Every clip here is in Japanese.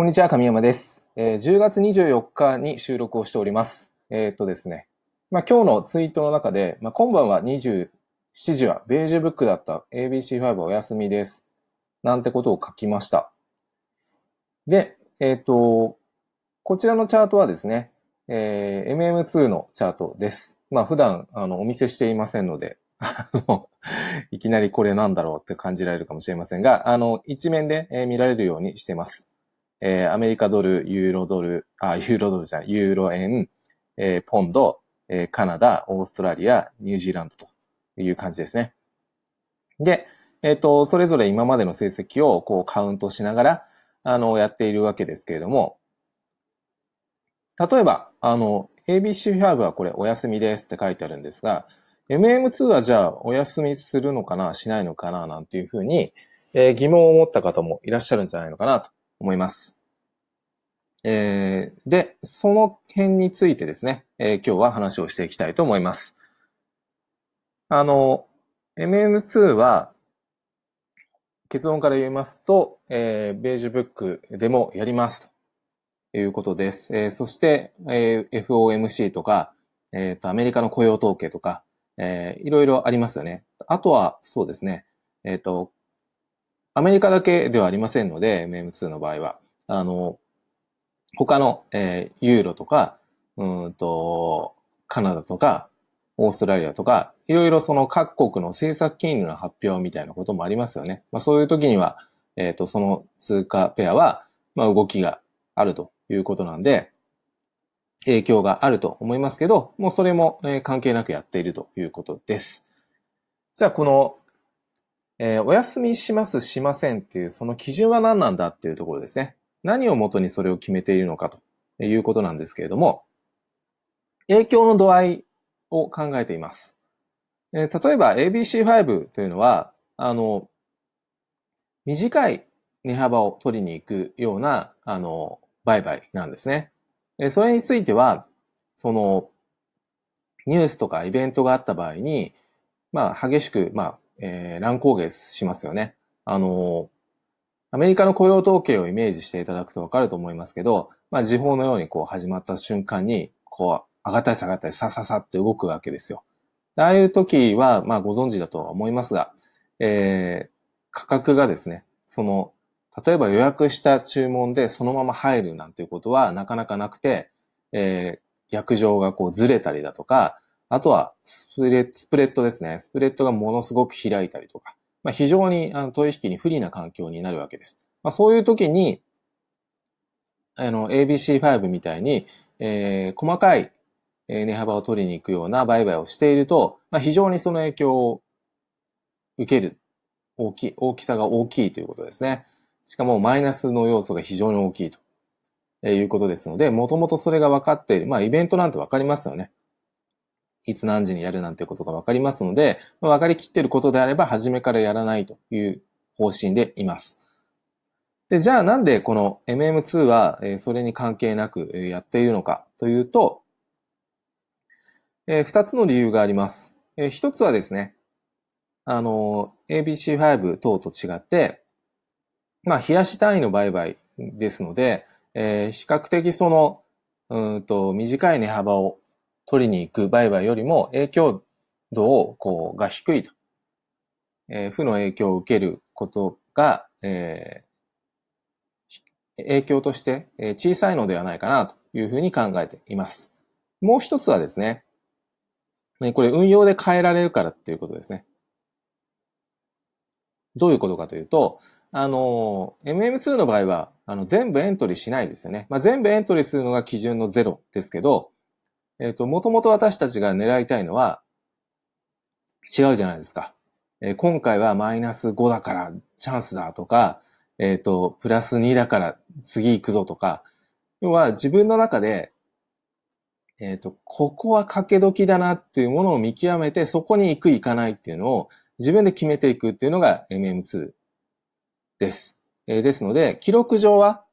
こんにちは、神山です。えー10月24日に収録をしております。えーっとですね。まあ、今日のツイートの中で、まあ、今晩は27時はベージュブックだった ABC5 お休みです。なんてことを書きました。で、えーっと、こちらのチャートはですね、えー MM2 のチャートです。まあ、普段、あの、お見せしていませんので、あのいきなりこれなんだろうって感じられるかもしれませんが、あの、一面で、え見られるようにしてます。えーアメリカドル、ユーロドル、あ、ユーロドルじゃない、ユーロ円、えーポンド、えーカナダ、オーストラリア、ニュージーランドという感じですね。で、えっ、と、それぞれ今までの成績をこうカウントしながら、あの、やっているわけですけれども、例えば、あの、ABC5 はこれお休みですって書いてあるんですが、MM2 はじゃあお休みするのかな、しないのかな、なんていうふうに、えー疑問を持った方もいらっしゃるんじゃないのかなと思います。えーで、その辺についてですね、えー今日は話をしていきたいと思います。あの、MM2 は、結論から言いますと、えーベージュブックでもやりますということです。えーそして、えー FOMC とか、えっ、と、アメリカの雇用統計とか、えーいろいろありますよね。あとは、そうですね、えっ、と、アメリカだけではありませんので、MM2 の場合は。あの、他の、えーユーロとか、うんと、カナダとか、オーストラリアとか、いろいろその各国の政策金利の発表みたいなこともありますよね。まあそういう時には、えっ、と、その通貨ペアは、まあ動きがあるということなんで、影響があると思いますけど、もうそれも、えー関係なくやっているということです。じゃあこの、えーお休みします、しませんっていう、その基準は何なんだっていうところですね。何をもとにそれを決めているのかということなんですけれども、影響の度合いを考えています。えー例えば ABC5 というのは、あの、短い値幅を取りに行くような、あの、売買なんですね。えーそれについては、その、ニュースとかイベントがあった場合に、まあ、激しく、まあ、えー乱高下しますよね。あの、アメリカの雇用統計をイメージしていただくとわかると思いますけど、まあ、時報のようにこう始まった瞬間に、こう、上がったり下がったり、さささって動くわけですよ。ああいう時は、まあ、ご存知だとは思いますが、えー価格がですね、その、例えば予約した注文でそのまま入るなんていうことはなかなかなくて、えー約定がこうずれたりだとか、あとはスプレスプレッドですね。スプレッドがものすごく開いたりとか、まあ、非常にあの取引に不利な環境になるわけです。まあ、そういう時に、あの、ABC5 みたいに、えー細かいえ値幅を取りに行くような売買をしていると、まあ、非常にその影響を受ける大き、大きさが大きいということですね。しかもマイナスの要素が非常に大きいということですので、もともとそれが分かっている。まあ、イベントなんて分かりますよね。いつ何時にやるなんてことが分かりますので、ま分かりきっていることであれば、初めからやらないという方針でいます。で、じゃあなんでこの MM2 は、えそれに関係なくえやっているのかというと、えー二つの理由があります。えー一つはですね、あの、ABC5 等と違って、まあ、冷やし単位の売買ですので、え比較的その、うんと、短い値幅を取りに行く売買よりも影響度を、こう、が低いと。えー負の影響を受けることが、えー影響として小さいのではないかなというふうに考えています。もう一つはですね、ねこれ運用で変えられるからっていうことですね。どういうことかというと、あの、MM2 の場合は、あの、全部エントリーしないですよね。まあ、全部エントリーするのが基準のゼロですけど、えっ、と、もともと私たちが狙いたいのは、違うじゃないですか。えー今回はマイナス5だからチャンスだとか、えっ、と、プラス2だから次行くぞとか、要は自分の中で、えっ、と、ここは掛け時だなっていうものを見極めて、そこに行く行かないっていうのを自分で決めていくっていうのが MM2 です。えですので、記録上は、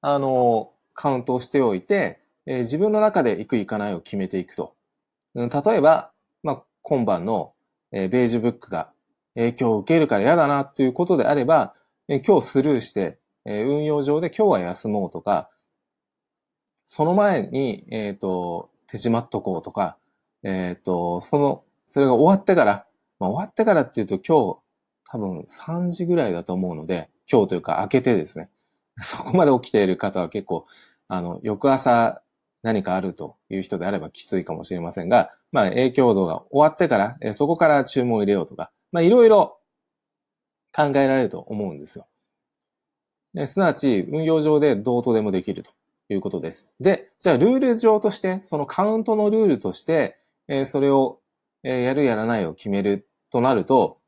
あの、カウントをしておいて、えー自分の中で行く行かないを決めていくと。うん例えば、まあ、今晩の、えーベージュブックが影響を受けるから嫌だなということであれば、えー今日スルーして、えー、運用上で今日は休もうとか、その前に、えっ、ー、と、手締まっとこうとか、えっ、ー、と、その、それが終わってから、まあ、終わってからっていうと今日多分3時ぐらいだと思うので、今日というか明けてですね、そこまで起きている方は結構、あの、翌朝何かあるという人であればきついかもしれませんが、まあ影響度が終わってから、えそこから注文を入れようとか、まあいろいろ考えられると思うんですよ。すなわち、運用上でどうとでもできるということです。で、じゃあルール上として、そのカウントのルールとして、えそれを、えやるやらないを決めるとなると、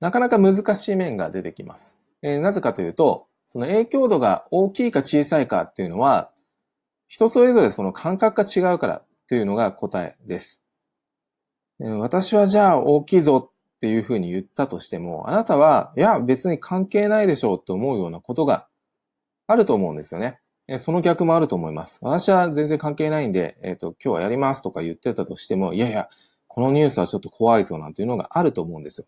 なかなか難しい面が出てきます。えなぜかというと、その影響度が大きいか小さいかっていうのは、人それぞれその感覚が違うからっていうのが答えです。私はじゃあ大きいぞっていうふうに言ったとしても、あなたは、いや別に関係ないでしょうって思うようなことがあると思うんですよね。その逆もあると思います。私は全然関係ないんで、えっ、ー、と、今日はやりますとか言ってたとしても、いやいや、このニュースはちょっと怖いぞなんていうのがあると思うんですよ。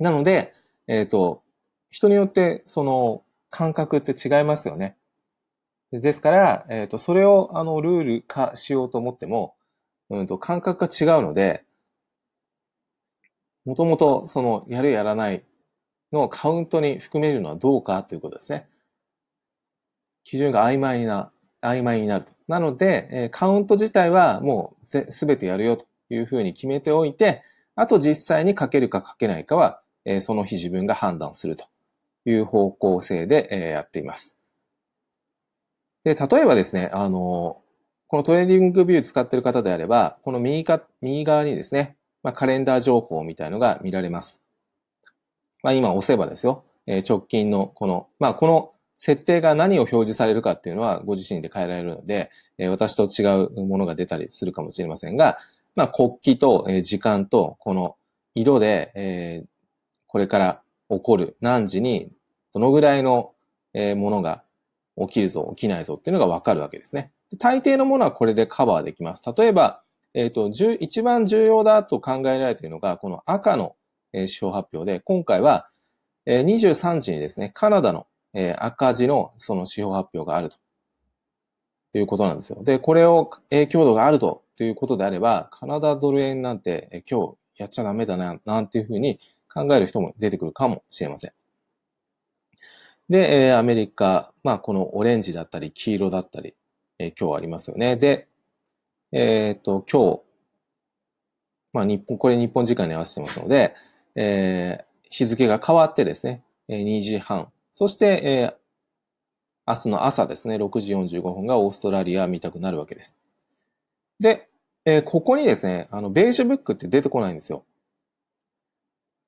なので、えっ、ー、と、人によってその感覚って違いますよね。ですから、えっ、ー、と、それをあのルール化しようと思っても、うんと感覚が違うので、もともとそのやるやらないのカウントに含めるのはどうかということですね。基準が曖昧な、曖昧になると。なので、えー、カウント自体はもうすべてやるよというふうに決めておいて、あと実際に書けるか書けないかは、えー、その日自分が判断するという方向性で、えー、やっています。で、例えばですね、あの、このトレーディングビュー使ってる方であれば、この右か右側にですね、まあ、カレンダー情報みたいのが見られます。まあ、今押せばですよ、え、直近のこの、まあ、この設定が何を表示されるかっていうのはご自身で変えられるので、え、私と違うものが出たりするかもしれませんが、まあ、国旗と、え、時間とこの色で、え、これから起こる何時にどのぐらいの、え、ものが起きるぞ、起きないぞっていうのがわかるわけですね。大抵のものはこれでカバーできます。例えば、えっ、ー、と、一番重要だと考えられているのが、この赤の指標発表で、今回は23時にですね、カナダの赤字のその指標発表があるということなんですよ。で、これを影響度があるとということであれば、カナダドル円なんて今日やっちゃダメだな、なんていうふうに考える人も出てくるかもしれません。で、えー、アメリカ、まあ、このオレンジだったり、黄色だったり、えー、今日ありますよね。で、えっ、と、今日、まあ、日本、これ日本時間に合わせてますので、えー、日付が変わってですね、2時半。そして、えー、明日の朝ですね、6時45分がオーストラリア見たくなるわけです。で、えー、ここにですね、あの、ベージュブックって出てこないんですよ。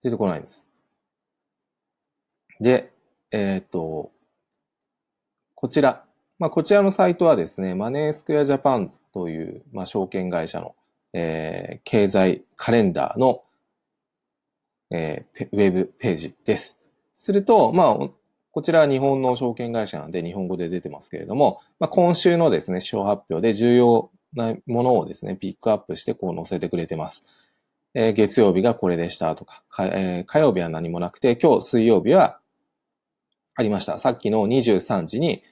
出てこないんです。で、えっ、と、こちら。まあ、こちらのサイトはですね、マネースクエアジャパンズという、まあ、証券会社の、えー、経済カレンダーの、えー、ウェブページです。すると、まあ、こちらは日本の証券会社なんで日本語で出てますけれども、まあ、今週のですね、指標発表で重要なものをですね、ピックアップしてこう載せてくれてます。えー、月曜日がこれでしたとか、かえー、火曜日は何もなくて、今日水曜日はありました。さっきの23時に、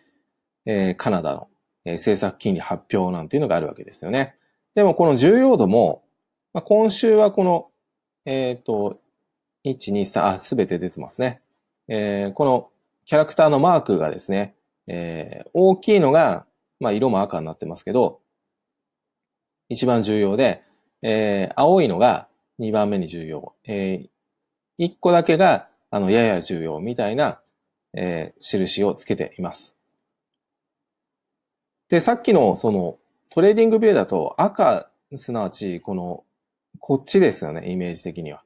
えー、カナダの、えー、政策金利発表なんていうのがあるわけですよね。でもこの重要度も、まあ、今週はこの、えっ、ー、と、1、2、3、あ、すべて出てますね。えー、このキャラクターのマークがですね、えー、大きいのが、まあ、色も赤になってますけど、一番重要で、えー、青いのが2番目に重要。えー、1個だけが、あの、やや重要みたいな、えー、印をつけています。で、さっきのそのトレーディングビューだと赤、すなわちこの、こっちですよね、イメージ的には。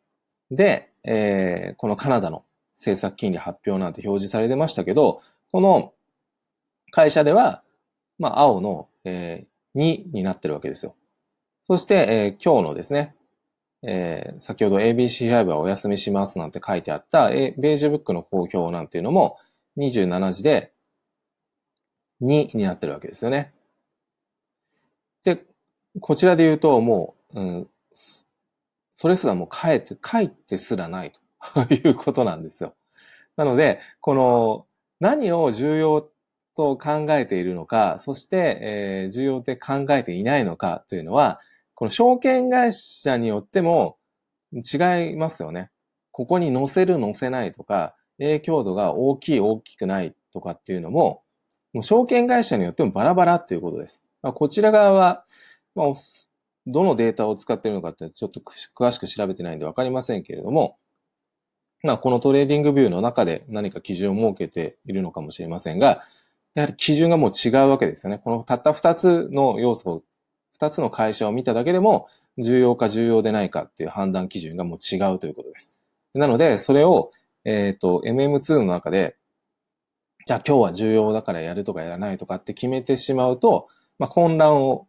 で、えー、このカナダの政策金利発表なんて表示されてましたけど、この会社では、まあ、青の、えー、2になってるわけですよ。そして、えー、今日のですね、えー、先ほど ABC5 はお休みしますなんて書いてあった、ベージュブックの公表なんていうのも27時で2になってるわけですよね。で、こちらで言うともう、うん、それすらもう書いて、書いてすらないと いうことなんですよ。なので、この何を重要と考えているのか、そして、えー、重要って考えていないのかというのは、この証券会社によっても違いますよね。ここに載せる載せないとか、影響度が大きい大きくないとかっていうのも、もう証券会社によってもバラバラっていうことです。まあ、こちら側は、まあ、どのデータを使ってるのかってちょっと詳しく調べてないんでわかりませんけれども、まあ、このトレーディングビューの中で何か基準を設けているのかもしれませんが、やはり基準がもう違うわけですよね。このたった二つの要素を、二つの会社を見ただけでも、重要か重要でないかっていう判断基準がもう違うということです。なので、それを、えっ、ー、と、MM2 の中で、じゃあ今日は重要だからやるとかやらないとかって決めてしまうと、まあ、混乱を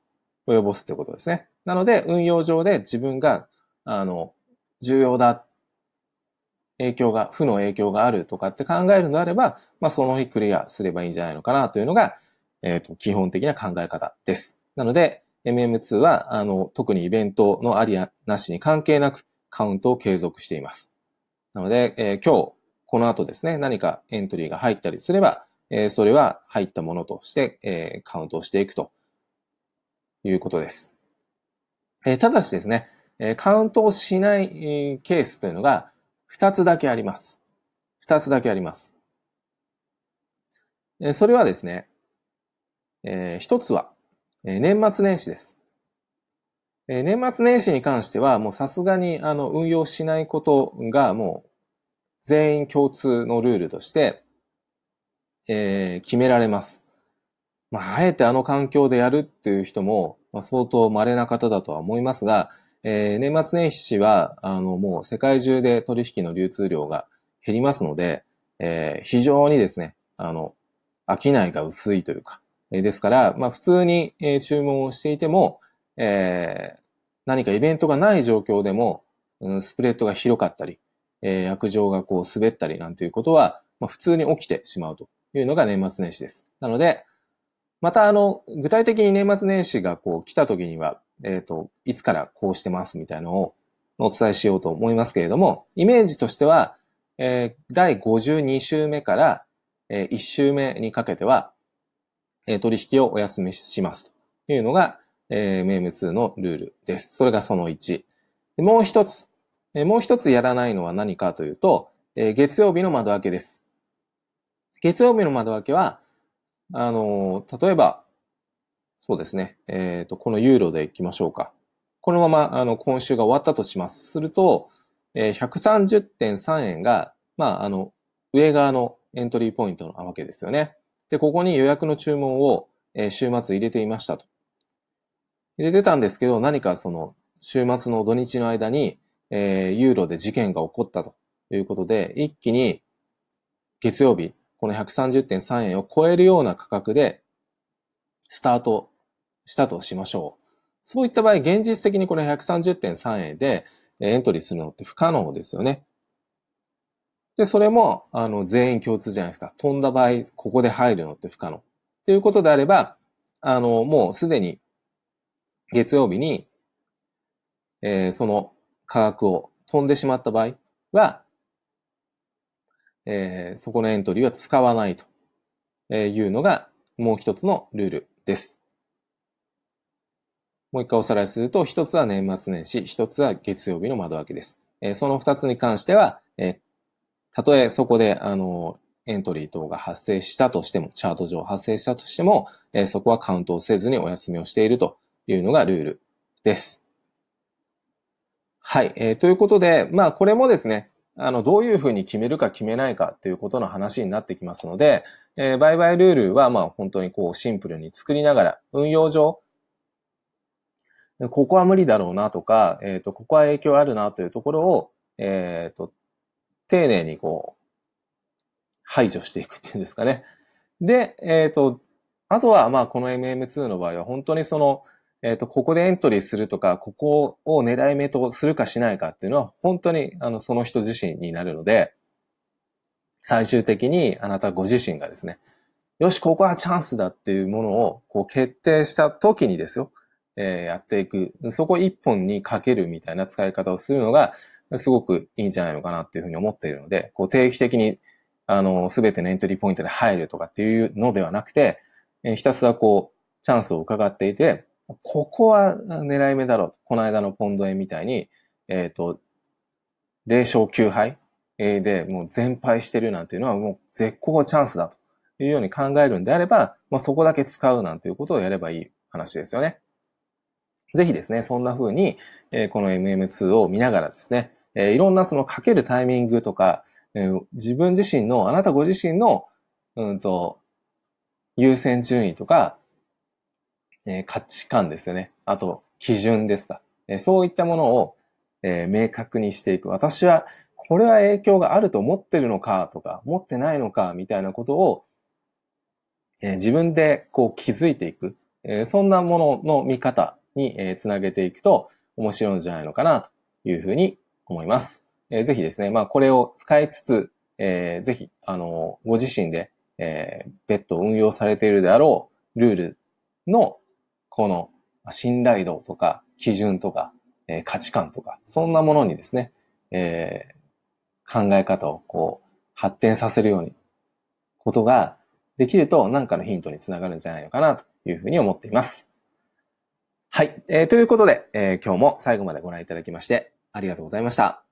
及ぼすということですね。なので、運用上で自分が、あの、重要だ、影響が、負の影響があるとかって考えるのであれば、まあ、その日クリアすればいいんじゃないのかなというのが、えっ、ー、と、基本的な考え方です。なので、MM2 は、あの、特にイベントのありやなしに関係なくカウントを継続しています。なので、えー、今日、この後ですね、何かエントリーが入ったりすれば、えー、それは入ったものとして、えー、カウントをしていくということです。え、ただしですね、えカウントをしない、ケースというのが2つだけあります。2つだけあります。えそれはですね、え1つは、え年末年始です。え年末年始に関しては、もうさすがにあの運用しないことがもう全員共通のルールとして、えー、決められます。まあ、あえてあの環境でやるっていう人も、まあ、相当稀な方だとは思いますが、えー、年末年始は、あの、もう世界中で取引の流通量が減りますので、えー、非常にですね、あの、商いが薄いというか、え、ですから、まあ普通に、え、注文をしていても、えー、何かイベントがない状況でも、ん、スプレッドが広かったり、えー、薬状がこう滑ったりなんていうことは、まあ、普通に起きてしまうというのが年末年始です。なので、またあの、具体的に年末年始がこう来た時には、えっ、ー、と、いつからこうしてますみたいなのをお伝えしようと思いますけれども、イメージとしては、えー、第52週目から、えー、1週目にかけては、え、取引をお休みしますというのが、えー、メーム2のルールです。それがその1。でもう一つ、え、もう一つやらないのは何かというと、え、月曜日の窓開けです。月曜日の窓開けは、あの、例えば、そうですね。えっ、ー、と、このユーロで行きましょうか。このまま、あの、今週が終わったとします。すると、えー、130.3円が、まあ、あの、上側のエントリーポイントなわけですよね。で、ここに予約の注文を、え、週末入れていましたと。入れてたんですけど、何かその、週末の土日の間に、えー、ユーロで事件が起こったということで、一気に月曜日、この130.3円を超えるような価格でスタートしたとしましょう。そういった場合、現実的にこれ130.3円でエントリーするのって不可能ですよね。で、それも、あの、全員共通じゃないですか。飛んだ場合、ここで入るのって不可能。ということであれば、あの、もうすでに月曜日に、えー、その価格を飛んでしまった場合は、えー、そこのエントリーは使わないというのがもう一つのルールです。もう一回おさらいすると、一つは年末年始、一つは月曜日の窓開けです。えー、その二つに関しては、えー、たとえそこで、あの、エントリー等が発生したとしても、チャート上発生したとしても、えー、そこはカウントをせずにお休みをしているというのがルールです。はい。えー、ということで、まあ、これもですね、あの、どういうふうに決めるか決めないかということの話になってきますので、えー、売買ルールは、まあ、本当にこう、シンプルに作りながら、運用上、ここは無理だろうなとか、えっ、ー、と、ここは影響あるなというところを、えっ、ー、と、丁寧にこう、排除していくっていうんですかね。で、えっ、ー、と、あとは、まあ、この MM2 の場合は、本当にその、えっ、ー、と、ここでエントリーするとか、ここを狙い目とするかしないかっていうのは、本当に、あの、その人自身になるので、最終的にあなたご自身がですね、よし、ここはチャンスだっていうものを、こう、決定した時にですよ、えー、やっていく。そこ一本にかけるみたいな使い方をするのが、すごくいいんじゃないのかなっていうふうに思っているので、こう、定期的に、あの、すべてのエントリーポイントで入るとかっていうのではなくて、えひたすらこう、チャンスを伺っていて、ここは狙い目だろう。この間のポンド円みたいに、えっ、ー、と、0勝9敗でもう全敗してるなんていうのはもう絶好チャンスだというように考えるんであれば、まあ、そこだけ使うなんていうことをやればいい話ですよね。ぜひですね、そんな風に、えこの MM2 を見ながらですね、えいろんなそのかけるタイミングとか、え自分自身の、あなたご自身の、うんと、優先順位とか、え価値観ですよね。あと、基準ですか。えそういったものを、え明確にしていく。私は、これは影響があると思ってるのかとか、持ってないのかみたいなことを、え自分でこう気づいていく。えそんなものの見方に、えつなげていくと面白いんじゃないのかなというふうに思います。えー、ぜひですね、まあこれを使いつつ、えー、ぜひ、あの、ご自身で、えー、別途運用されているであろうルールの、この信頼度とか基準とか、えー、価値観とか、そんなものにですね、えー、考え方をこう、発展させるように、ことができると何かのヒントにつながるんじゃないのかなというふうに思っています。はい。えー、ということで、えー、今日も最後までご覧いただきまして、ありがとうございました。